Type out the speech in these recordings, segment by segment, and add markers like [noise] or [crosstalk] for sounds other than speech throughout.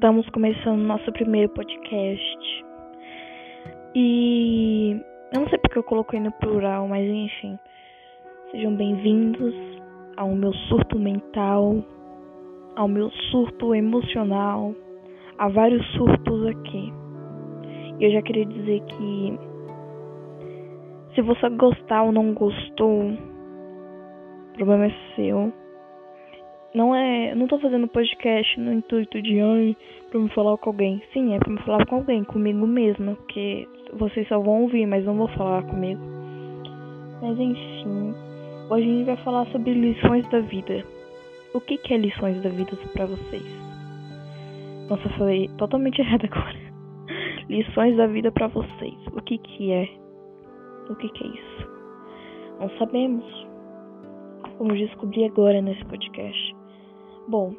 Estamos começando nosso primeiro podcast. E eu não sei porque eu coloquei no plural, mas enfim. Sejam bem-vindos ao meu surto mental, ao meu surto emocional, a vários surtos aqui. E eu já queria dizer que se você gostar ou não gostou, o problema é seu. Não é. Não tô fazendo podcast no intuito de ai, pra me falar com alguém. Sim, é pra me falar com alguém, comigo mesma. Porque vocês só vão ouvir, mas não vão falar comigo. Mas enfim. Hoje a gente vai falar sobre lições da vida. O que, que é lições da vida para vocês? Nossa, eu falei totalmente [laughs] errado agora. lições da vida para vocês. O que que é? O que que é isso? Não sabemos. Vamos descobrir agora nesse podcast. Bom,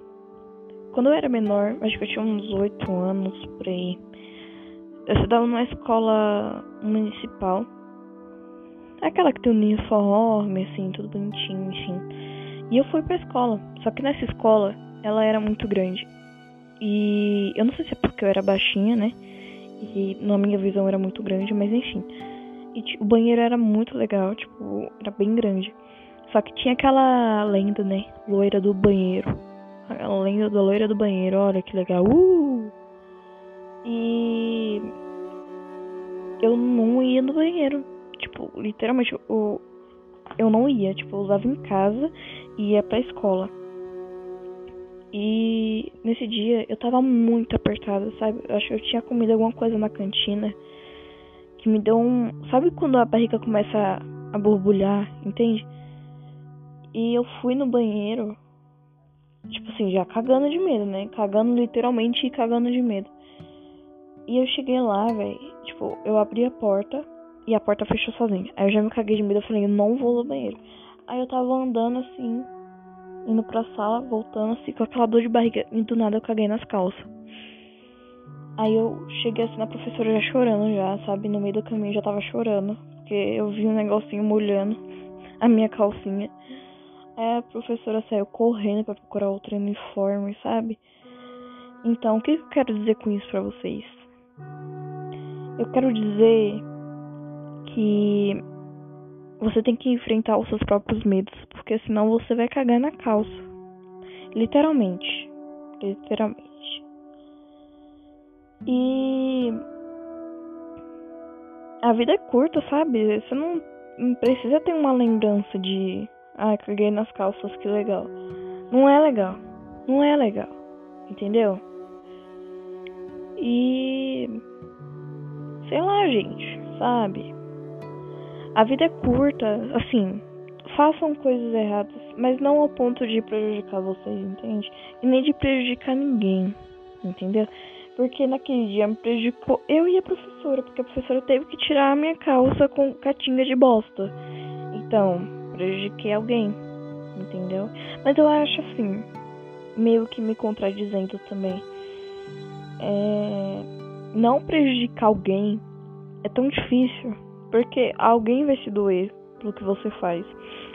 quando eu era menor, acho que eu tinha uns 8 anos por aí, eu estudava numa escola municipal. Aquela que tem um uniforme, assim, tudo bonitinho, enfim. E eu fui pra escola. Só que nessa escola, ela era muito grande. E eu não sei se é porque eu era baixinha, né? E na minha visão era muito grande, mas enfim. E o banheiro era muito legal, tipo, era bem grande. Só que tinha aquela lenda, né? Loira do banheiro. A lenda da loira do banheiro, olha que legal. Uh! E eu não ia no banheiro. Tipo, literalmente, eu, eu não ia. Tipo, eu usava em casa e ia pra escola. E nesse dia eu tava muito apertada, sabe? Eu acho que eu tinha comido alguma coisa na cantina que me deu um. Sabe quando a barriga começa a borbulhar, entende? E eu fui no banheiro, tipo assim, já cagando de medo, né? Cagando literalmente e cagando de medo. E eu cheguei lá, velho. Tipo, eu abri a porta e a porta fechou sozinha. Aí eu já me caguei de medo, eu falei, eu não vou no banheiro. Aí eu tava andando assim, indo pra sala, voltando assim, com aquela dor de barriga. E do nada eu caguei nas calças. Aí eu cheguei assim na professora já chorando já, sabe? No meio do caminho eu já tava chorando. Porque eu vi um negocinho molhando [laughs] a minha calcinha. Aí a professora saiu correndo para procurar outro uniforme, sabe? Então, o que eu quero dizer com isso para vocês? Eu quero dizer que você tem que enfrentar os seus próprios medos, porque senão você vai cagar na calça. Literalmente. Literalmente. E a vida é curta, sabe? Você não precisa ter uma lembrança de ah, caguei nas calças, que legal. Não é legal. Não é legal. Entendeu? E. Sei lá, gente, sabe? A vida é curta, assim. Façam coisas erradas, mas não ao ponto de prejudicar vocês, entende? E nem de prejudicar ninguém, entendeu? Porque naquele dia me prejudicou eu e a professora, porque a professora teve que tirar a minha calça com catinga de bosta. Então, prejudiquei alguém, entendeu? Mas eu acho assim, meio que me contradizendo também. É, não prejudicar alguém é tão difícil, porque alguém vai se doer pelo que você faz.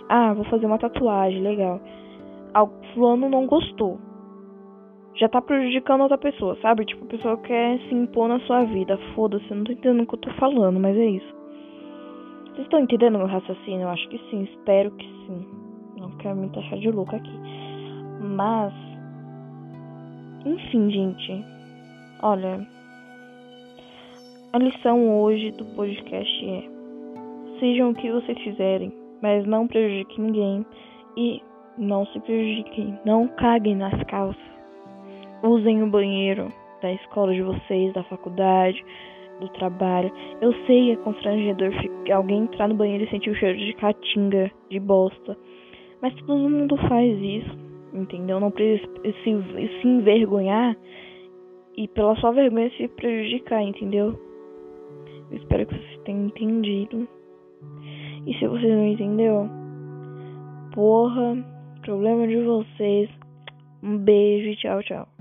Ah, vou fazer uma tatuagem, legal. Fulano não gostou. Já tá prejudicando outra pessoa, sabe? Tipo, a pessoa quer se impor na sua vida. Foda-se, não tô entendendo o que eu tô falando, mas é isso. Vocês estão entendendo meu raciocínio? Eu acho que sim, espero que sim. Não quero me taxar de louco aqui. Mas. Enfim, gente. Olha. A lição hoje do podcast é: sejam o que vocês fizerem, mas não prejudiquem ninguém. E não se prejudiquem. Não caguem nas calças. Usem o banheiro da escola de vocês, da faculdade do trabalho. Eu sei é constrangedor alguém entrar no banheiro e sentir o cheiro de caatinga, de bosta. Mas todo mundo faz isso, entendeu? Não precisa se, se envergonhar e pela sua vergonha se prejudicar, entendeu? Eu espero que vocês tenham entendido. E se vocês não entendeu, porra, problema de vocês. Um beijo e tchau, tchau.